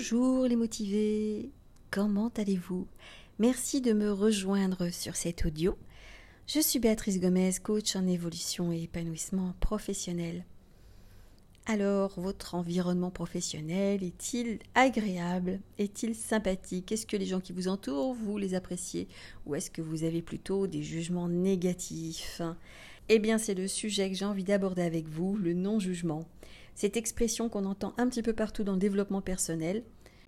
Bonjour les motivés, comment allez-vous? Merci de me rejoindre sur cet audio. Je suis Béatrice Gomez, coach en évolution et épanouissement professionnel. Alors, votre environnement professionnel est-il agréable? Est-il sympathique? Est-ce que les gens qui vous entourent, vous les appréciez? Ou est-ce que vous avez plutôt des jugements négatifs? Eh bien, c'est le sujet que j'ai envie d'aborder avec vous, le non-jugement. Cette expression qu'on entend un petit peu partout dans le développement personnel.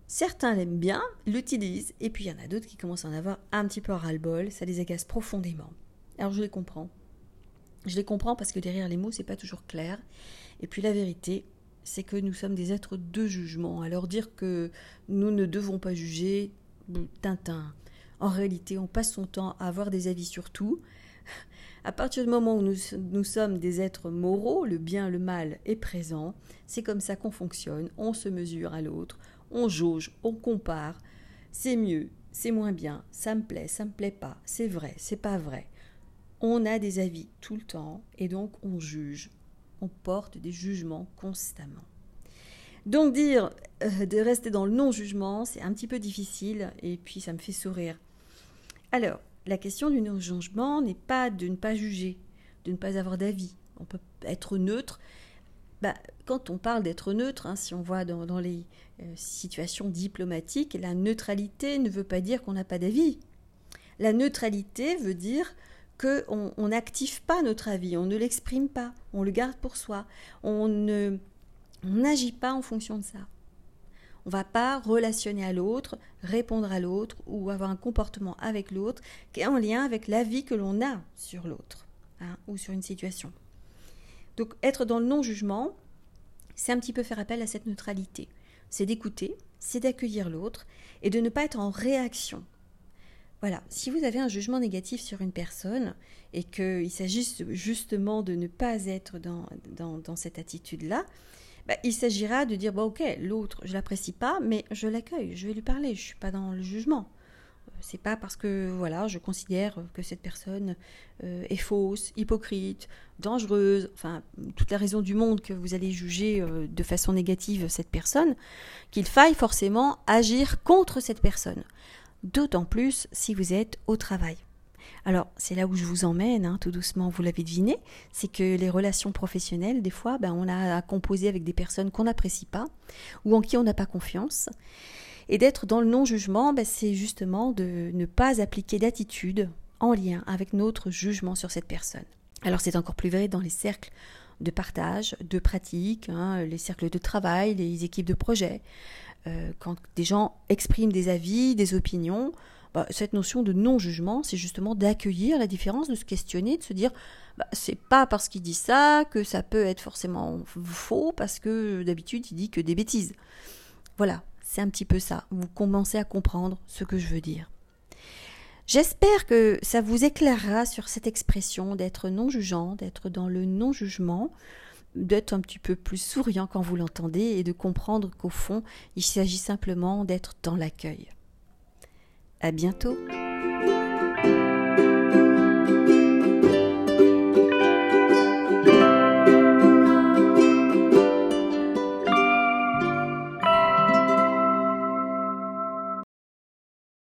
Certains l'aiment bien, l'utilisent, et puis il y en a d'autres qui commencent à en avoir un petit peu ras-le-bol, ça les agace profondément. Alors je les comprends. Je les comprends parce que derrière les mots, c'est pas toujours clair. Et puis la vérité, c'est que nous sommes des êtres de jugement. Alors dire que nous ne devons pas juger, Tintin. En réalité, on passe son temps à avoir des avis sur tout. À partir du moment où nous, sommes des êtres moraux, le bien, le mal est présent. C'est comme ça qu'on fonctionne. On se mesure à l'autre, on jauge, on compare. C'est mieux, c'est moins bien, ça me plaît, ça me plaît pas, c'est vrai, c'est pas vrai. On a des avis tout le temps et donc on juge, on porte des jugements constamment. Donc dire euh, de rester dans le non-jugement, c'est un petit peu difficile et puis ça me fait sourire. Alors, la question du non-jugement n'est pas de ne pas juger, de ne pas avoir d'avis. On peut être neutre. Bah, quand on parle d'être neutre, hein, si on voit dans, les euh, situations diplomatiques, la neutralité ne veut pas dire qu'on n'a pas d'avis. La neutralité veut dire qu'on n'active pas notre avis, on ne l'exprime pas, on le garde pour soi, on n'agit pas en fonction de ça. On va pas relationner à l'autre, répondre à l'autre ou avoir un comportement avec l'autre qui est en lien avec l'avis que l'on a sur l'autre hein, ou sur une situation. Donc être dans le non-jugement, c'est un petit peu faire appel à cette neutralité. C'est d'écouter, c'est d'accueillir l'autre et de ne pas être en réaction. Voilà, si vous avez un jugement négatif sur une personne et qu'il s'agisse justement de ne pas être dans, dans, cette attitude-là, bah, il s'agira de dire, bon ok, l'autre, je l'apprécie pas, mais je l'accueille, je vais lui parler, je suis pas dans le jugement. C'est pas parce que voilà, je considère que cette personne euh, est fausse, hypocrite, dangereuse, enfin toute la raison du monde que vous allez juger euh, de façon négative cette personne, qu'il faille forcément agir contre cette personne d'autant plus si vous êtes au travail. Alors, c'est là où je vous emmène, hein, tout doucement, vous l'avez deviné, c'est que les relations professionnelles, des fois, ben, on a à composer avec des personnes qu'on n'apprécie pas ou en qui on n'a pas confiance. Et d'être dans le non-jugement, ben, c'est justement de ne pas appliquer d'attitude en lien avec notre jugement sur cette personne. Alors, c'est encore plus vrai dans les cercles de partage, de pratique, hein, les cercles de travail, les équipes de projet, euh, quand des gens expriment des avis, des opinions, bah, cette notion de non-jugement, c'est justement d'accueillir la différence, de se questionner, de se dire bah, c'est pas parce qu'il dit ça que ça peut être forcément faux, parce que d'habitude il dit que des bêtises. Voilà, c'est un petit peu ça. Vous commencez à comprendre ce que je veux dire. J'espère que ça vous éclairera sur cette expression d'être non-jugeant, d'être dans le non-jugement, d'être un petit peu plus souriant quand vous l'entendez et de comprendre qu'au fond, il s'agit simplement d'être dans l'accueil. À bientôt!